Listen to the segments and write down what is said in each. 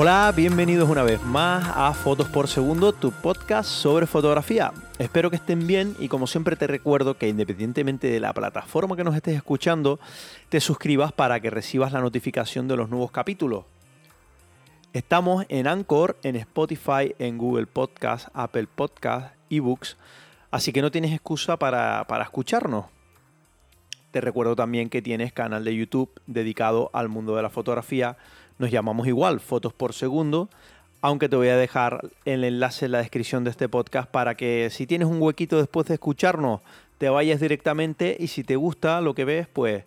Hola, bienvenidos una vez más a Fotos por Segundo, tu podcast sobre fotografía. Espero que estén bien y como siempre te recuerdo que independientemente de la plataforma que nos estés escuchando, te suscribas para que recibas la notificación de los nuevos capítulos. Estamos en Anchor, en Spotify, en Google Podcast, Apple Podcast, eBooks, así que no tienes excusa para, para escucharnos. Te recuerdo también que tienes canal de YouTube dedicado al mundo de la fotografía nos llamamos igual, fotos por segundo, aunque te voy a dejar el enlace en la descripción de este podcast para que si tienes un huequito después de escucharnos, te vayas directamente y si te gusta lo que ves, pues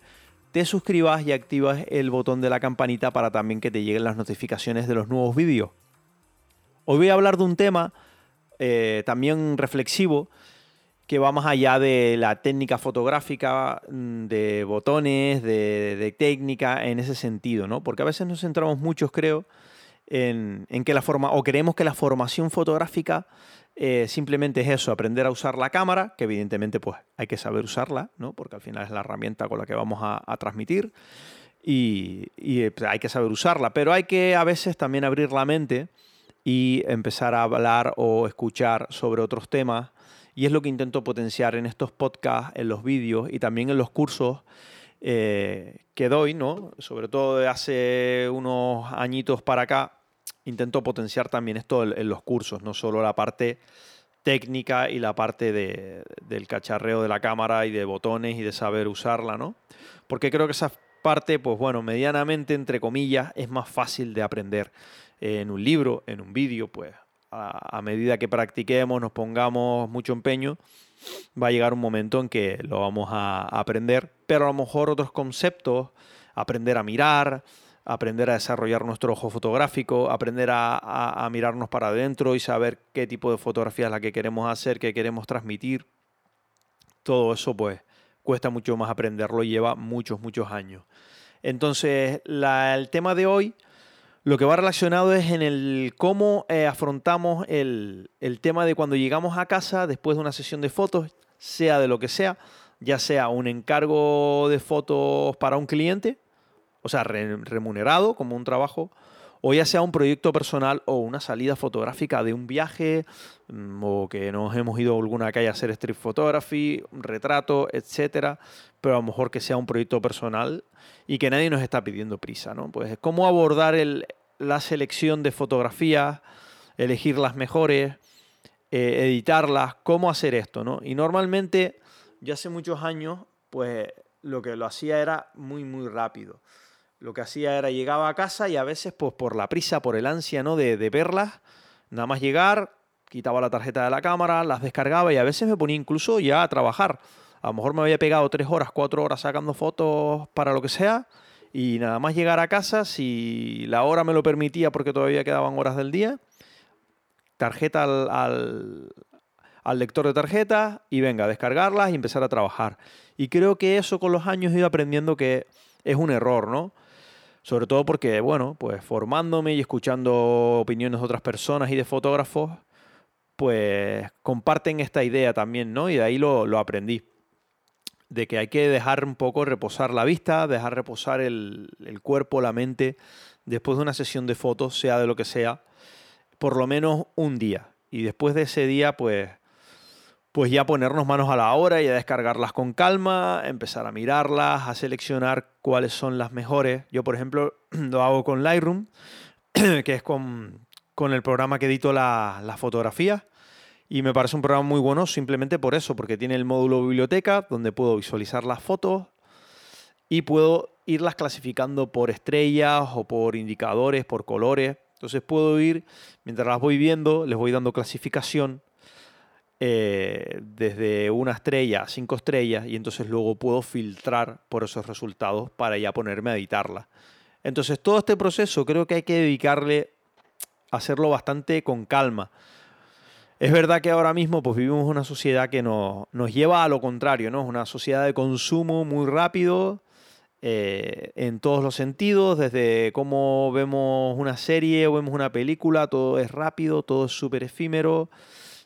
te suscribas y activas el botón de la campanita para también que te lleguen las notificaciones de los nuevos vídeos. Hoy voy a hablar de un tema eh, también reflexivo que va más allá de la técnica fotográfica, mm, de botones, de, técnica, en ese sentido, ¿no? Porque a veces nos centramos muchos, creo, en, que la forma, o creemos que la formación fotográfica eh, simplemente es eso, aprender a usar la cámara, que evidentemente pues hay que saber usarla, ¿no? Porque al final es la herramienta con la que vamos a, transmitir y, y pues, hay que saber usarla, pero hay que a veces también abrir la mente y empezar a hablar o escuchar sobre otros temas y es lo que intento potenciar en estos podcasts, en los vídeos y también en los cursos eh, que doy, ¿no? Sobre todo de hace unos añitos para acá, intento potenciar también esto en, los cursos, no solo la parte técnica y la parte del cacharreo de la cámara y de botones y de saber usarla, ¿no? Porque creo que esa parte, pues bueno, medianamente, entre comillas, es más fácil de aprender en un libro, en un vídeo, pues a, medida que practiquemos, nos pongamos mucho empeño, va a llegar un momento en que lo vamos a, aprender, pero a lo mejor otros conceptos, aprender a mirar, aprender a desarrollar nuestro ojo fotográfico, aprender a, mirarnos para adentro y saber qué tipo de fotografía es la que queremos hacer, qué queremos transmitir. Todo eso pues cuesta mucho más aprenderlo y lleva muchos, muchos años. Entonces, el tema de hoy lo que va relacionado es en el cómo eh, afrontamos el, tema de cuando llegamos a casa después de una sesión de fotos, sea de lo que sea, ya sea un encargo de fotos para un cliente, o sea, remunerado como un trabajo, o ya sea un proyecto personal o una salida fotográfica de un viaje, mm, o que nos hemos ido a alguna calle a hacer street photography, retrato, etcétera, pero a lo mejor que sea un proyecto personal y que nadie nos está pidiendo prisa, ¿no? Pues cómo abordar la selección de fotografías, elegir las mejores, eh, editarlas, cómo hacer esto, ¿no? Y normalmente, ya hace muchos años, pues lo que lo hacía era muy, muy rápido lo que hacía era llegaba a casa y a veces pues por la prisa, por el ansia ¿no? de, verlas, nada más llegar, quitaba la tarjeta de la cámara, las descargaba y a veces me ponía incluso ya a trabajar. A lo mejor me había pegado tres horas, cuatro horas sacando fotos para lo que sea y nada más llegar a casa, si la hora me lo permitía porque todavía quedaban horas del día, tarjeta al, al lector de tarjetas y venga, descargarlas y empezar a trabajar. Y creo que eso con los años he ido aprendiendo que es un error, ¿no? Sobre todo porque, bueno, pues formándome y escuchando opiniones de otras personas y de fotógrafos, pues comparten esta idea también, ¿no? Y de ahí lo, aprendí. De que hay que dejar un poco reposar la vista, dejar reposar el, el cuerpo, la mente, después de una sesión de fotos, sea de lo que sea, por lo menos un día. Y después de ese día, pues pues ya ponernos manos a la obra y a descargarlas con calma, empezar a mirarlas, a seleccionar cuáles son las mejores. Yo, por ejemplo, lo hago con Lightroom, que es con, el programa que edito la, la fotografía. Y me parece un programa muy bueno simplemente por eso, porque tiene el módulo biblioteca, donde puedo visualizar las fotos y puedo irlas clasificando por estrellas o por indicadores, por colores. Entonces puedo ir, mientras las voy viendo, les voy dando clasificación eh, desde una estrella a cinco estrellas y entonces luego puedo filtrar por esos resultados para ya ponerme a editarla. Entonces todo este proceso creo que hay que dedicarle a hacerlo bastante con calma. Es verdad que ahora mismo pues, vivimos una sociedad que nos, nos lleva a lo contrario, ¿no? Es una sociedad de consumo muy rápido, eh, en todos los sentidos, desde cómo vemos una serie o vemos una película, todo es rápido, todo es súper efímero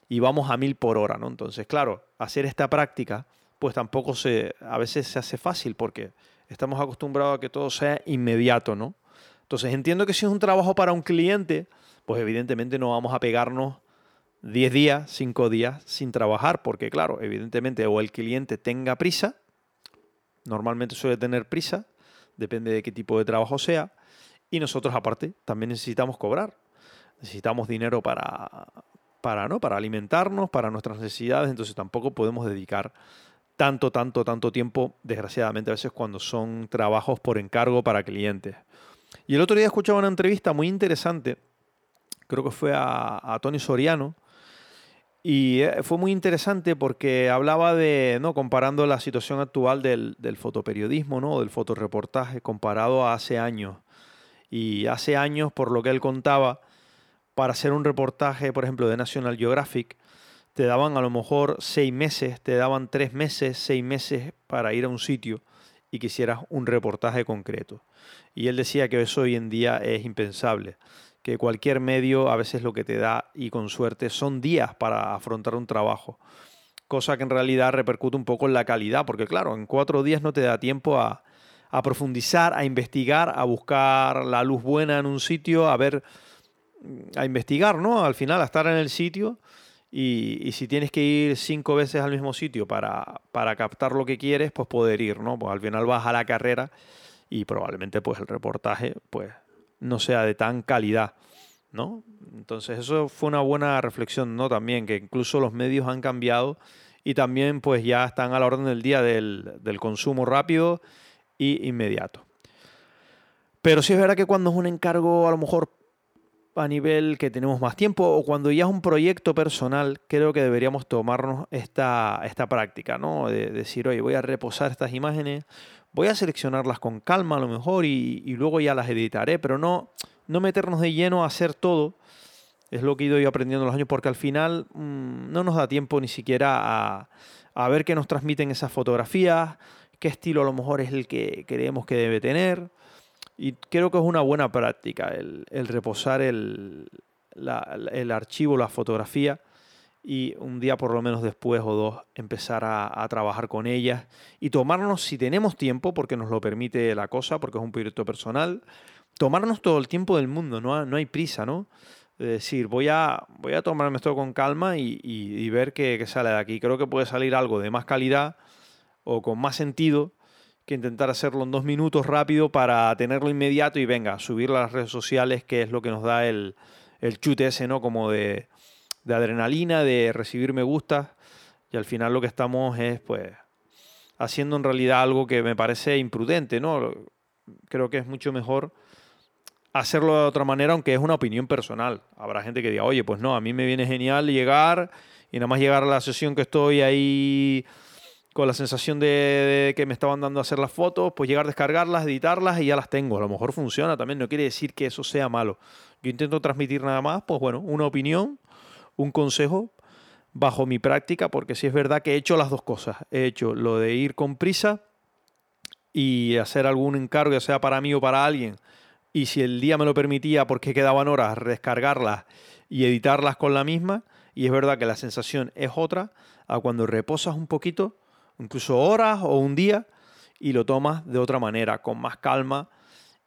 y vamos a mil por hora, ¿no? Entonces, claro, hacer esta práctica, pues tampoco se, a veces se hace fácil porque estamos acostumbrados a que todo sea inmediato, ¿no? Entonces entiendo que si es un trabajo para un cliente, pues evidentemente no vamos a pegarnos 10 días, 5 días sin trabajar, porque claro, evidentemente o el cliente tenga prisa, normalmente suele tener prisa, depende de qué tipo de trabajo sea, y nosotros aparte también necesitamos cobrar, necesitamos dinero para, para, ¿no? para alimentarnos, para nuestras necesidades, entonces tampoco podemos dedicar tanto, tanto, tanto tiempo, desgraciadamente a veces cuando son trabajos por encargo para clientes. Y el otro día escuchaba una entrevista muy interesante, creo que fue a, Tony Soriano, y eh, fue muy interesante porque hablaba de, ¿no? comparando la situación actual del, del fotoperiodismo, ¿no? del fotoreportaje, comparado a hace años. Y hace años, por lo que él contaba, para hacer un reportaje, por ejemplo, de National Geographic, te daban a lo mejor seis meses, te daban tres meses, seis meses para ir a un sitio y quisieras un reportaje concreto. Y él decía que eso hoy en día es impensable, que cualquier medio a veces lo que te da, y con suerte, son días para afrontar un trabajo. Cosa que en realidad repercute un poco en la calidad, porque claro, en cuatro días no te da tiempo a, a profundizar, a investigar, a buscar la luz buena en un sitio, a ver a investigar, ¿no? Al final, a estar en el sitio y, si tienes que ir cinco veces al mismo sitio para, para, captar lo que quieres, pues poder ir, ¿no? Pues al final vas a la carrera y probablemente pues el reportaje pues no sea de tan calidad, ¿no? Entonces eso fue una buena reflexión, ¿no? También que incluso los medios han cambiado y también pues ya están a la orden del día del, del consumo rápido y inmediato. Pero sí es verdad que cuando es un encargo a lo mejor a nivel que tenemos más tiempo o cuando ya es un proyecto personal, creo que deberíamos tomarnos esta, esta práctica, ¿no? De, decir, oye, voy a reposar estas imágenes, voy a seleccionarlas con calma a lo mejor y, luego ya las editaré, pero no, no meternos de lleno a hacer todo. Es lo que he ido aprendiendo en los años, porque al final mm, no nos da tiempo ni siquiera a, a ver qué nos transmiten esas fotografías, qué estilo a lo mejor es el que creemos que debe tener. Y creo que es una buena práctica el, reposar el, el, archivo, la fotografía y un día por lo menos después o dos empezar a, trabajar con ellas y tomarnos, si tenemos tiempo, porque nos lo permite la cosa, porque es un proyecto personal, tomarnos todo el tiempo del mundo, no, no hay prisa, ¿no? Es decir, voy a, voy a tomarme esto con calma y, y, ver qué, qué, sale de aquí. Creo que puede salir algo de más calidad o con más sentido que intentar hacerlo en dos minutos rápido para tenerlo inmediato y venga, subirlo a las redes sociales, que es lo que nos da el, el chute ese, ¿no? Como de, de adrenalina, de recibir me gusta. Y al final lo que estamos es, pues, haciendo en realidad algo que me parece imprudente, ¿no? Creo que es mucho mejor hacerlo de otra manera, aunque es una opinión personal. Habrá gente que diga, oye, pues no, a mí me viene genial llegar y nada más llegar a la sesión que estoy ahí con la sensación de, que me estaban dando a hacer las fotos, pues llegar a descargarlas, editarlas y ya las tengo. A lo mejor funciona también, no quiere decir que eso sea malo. Yo intento transmitir nada más, pues bueno, una opinión, un consejo bajo mi práctica, porque sí es verdad que he hecho las dos cosas. He hecho lo de ir con prisa y hacer algún encargo, ya sea para mí o para alguien, y si el día me lo permitía porque quedaban horas, descargarlas y editarlas con la misma. Y es verdad que la sensación es otra a cuando reposas un poquito incluso horas o un día, y lo tomas de otra manera, con más calma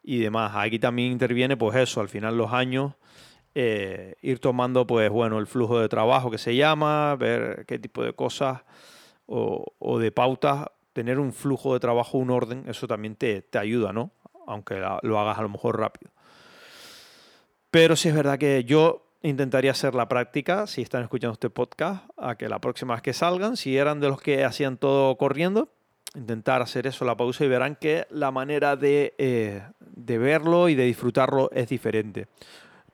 y demás. Aquí también interviene, pues eso, al final los años, eh, ir tomando, pues bueno, el flujo de trabajo que se llama, ver qué tipo de cosas o, de pautas, tener un flujo de trabajo, un orden, eso también te, te ayuda, ¿no? Aunque lo hagas a lo mejor rápido. Pero sí es verdad que yo intentaría hacer la práctica, si están escuchando este podcast, a que la próxima vez que salgan, si eran de los que hacían todo corriendo, intentar hacer eso, la pausa, y verán que la manera de, eh, de verlo y de disfrutarlo es diferente.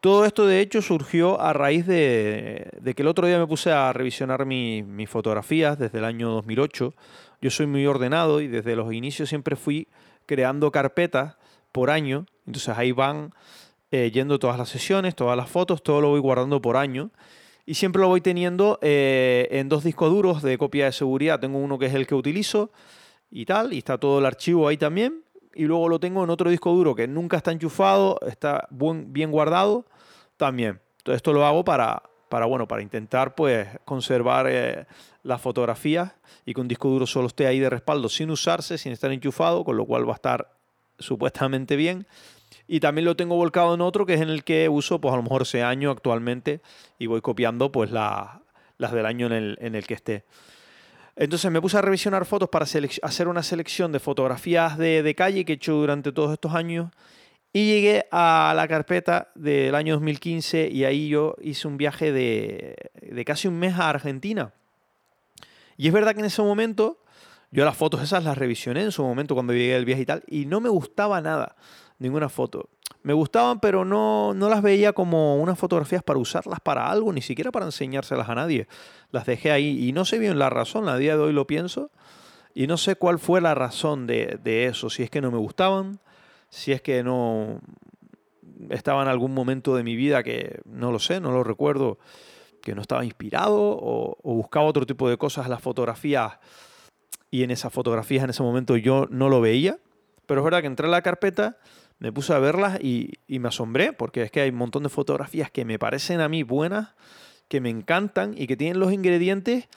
Todo esto, de hecho, surgió a raíz de, de que el otro día me puse a revisionar mis fotografías desde el año 2008. Yo soy muy ordenado y desde los inicios siempre fui creando carpetas por año. Entonces ahí van eh, yendo todas las sesiones, todas las fotos, todo lo voy guardando por año. Y siempre lo voy teniendo eh, en dos discos duros de copia de seguridad. Tengo uno que es el que utilizo y tal, y está todo el archivo ahí también. Y luego lo tengo en otro disco duro que nunca está enchufado, está bien guardado también. Todo esto lo hago para, para, bueno, para intentar pues, conservar eh, las fotografías y que un disco duro solo esté ahí de respaldo sin usarse, sin estar enchufado, con lo cual va a estar supuestamente bien Y también lo tengo volcado en otro que es en el que uso, pues a lo mejor ese año actualmente y voy copiando pues las del año en el, en el que esté. Entonces me puse a revisionar fotos para hacer una selección de fotografías de, de, calle que he hecho durante todos estos años y llegué a la carpeta del año 2015 y ahí yo hice un viaje de, de casi un mes a Argentina. Y es verdad que en ese momento yo las fotos esas las revisioné en su momento cuando llegué del viaje y tal y no me gustaba nada, ninguna foto. Me gustaban, pero no, no las veía como unas fotografías para usarlas para algo, ni siquiera para enseñárselas a nadie. Las dejé ahí y no sé bien la razón, a día de hoy lo pienso, y no sé cuál fue la razón de, de eso, si es que no me gustaban, si es que no estaba en algún momento de mi vida que no lo sé, no lo recuerdo, que no estaba inspirado o, o buscaba otro tipo de cosas las fotografías y en esas fotografías en ese momento yo no lo veía, pero es verdad que entré a la carpeta me puse a verlas y, me asombré, porque es que hay un montón de fotografías que me parecen a mí buenas, que me encantan y que tienen los ingredientes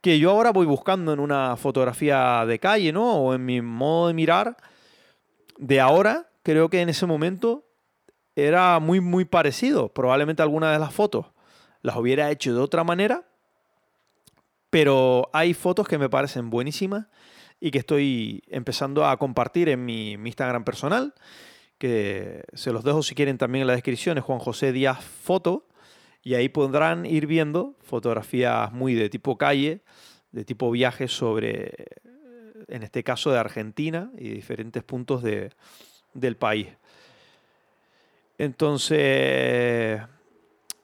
que yo ahora voy buscando en una fotografía de calle, ¿no? O en mi modo de mirar de ahora, creo que en ese momento era muy, muy parecido. Probablemente alguna de las fotos las hubiera hecho de otra manera, pero hay fotos que me parecen buenísimas y que estoy empezando a compartir en mi Instagram personal que se los dejo si quieren también en la descripción, es Juan José Díaz Foto, y ahí podrán ir viendo fotografías muy de tipo calle, de tipo viaje sobre, en este caso de Argentina y diferentes puntos de, del país. Entonces,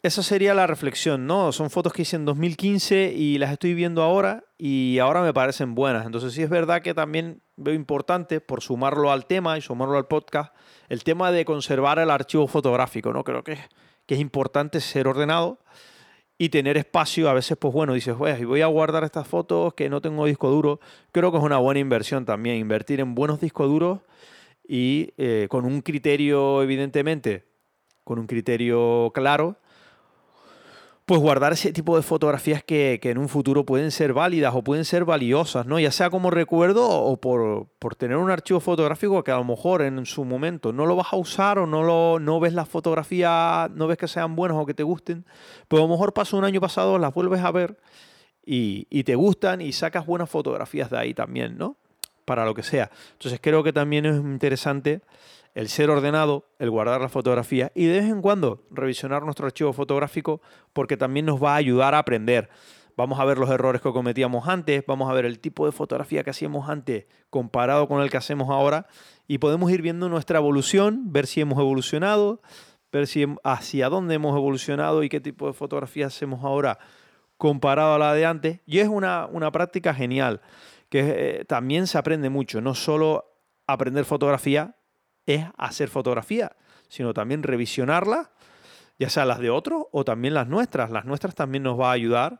esa sería la reflexión, ¿no? Son fotos que hice en 2015 y las estoy viendo ahora y ahora me parecen buenas. Entonces sí es verdad que también veo importante, por sumarlo al tema y sumarlo al podcast, el tema de conservar el archivo fotográfico, ¿no? Creo que, que es importante ser ordenado y tener espacio. A veces, pues bueno, dices, voy a guardar estas fotos que no tengo disco duro. Creo que es una buena inversión también, invertir en buenos discos duros y eh, con un criterio, evidentemente, con un criterio claro pues guardar ese tipo de fotografías que, en un futuro pueden ser válidas o pueden ser valiosas, ¿no? Ya sea como recuerdo o por, tener un archivo fotográfico que a lo mejor en su momento no lo vas a usar o no, lo, no ves las fotografías, no ves que sean buenas o que te gusten, pues a lo mejor pasó un año pasado, las vuelves a ver y, y te gustan y sacas buenas fotografías de ahí también, ¿no? Para lo que sea. Entonces creo que también es interesante el ser ordenado, el guardar la fotografía y de vez en cuando revisionar nuestro archivo fotográfico porque también nos va a ayudar a aprender. Vamos a ver los errores que cometíamos antes, vamos a ver el tipo de fotografía que hacíamos antes comparado con el que hacemos ahora y podemos ir viendo nuestra evolución, ver si hemos evolucionado, ver si hacia dónde hemos evolucionado y qué tipo de fotografía hacemos ahora comparado a la de antes. Y es una, una práctica genial, que eh, también se aprende mucho, no solo aprender fotografía, es hacer fotografía, sino también revisionarla, ya sea las de otros o también las nuestras. Las nuestras también nos va a ayudar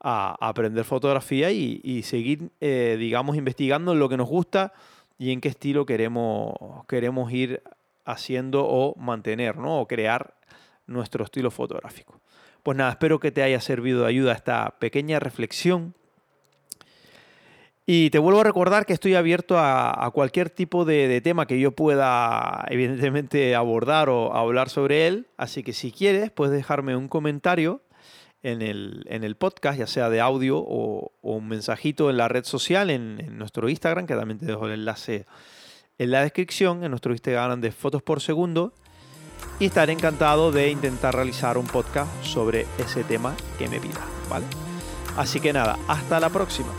a, aprender fotografía y, seguir, eh, digamos, investigando en lo que nos gusta y en qué estilo queremos, queremos ir haciendo o mantener, ¿no? O crear nuestro estilo fotográfico. Pues nada, espero que te haya servido de ayuda esta pequeña reflexión y te vuelvo a recordar que estoy abierto a, cualquier tipo de, tema que yo pueda, evidentemente, abordar o hablar sobre él. Así que si quieres, puedes dejarme un comentario en el, en el podcast, ya sea de audio o, un mensajito en la red social, en, nuestro Instagram, que también te dejo el enlace en la descripción, en nuestro Instagram de fotos por segundo. Y estaré encantado de intentar realizar un podcast sobre ese tema que me pidas, ¿vale? Así que nada, hasta la próxima.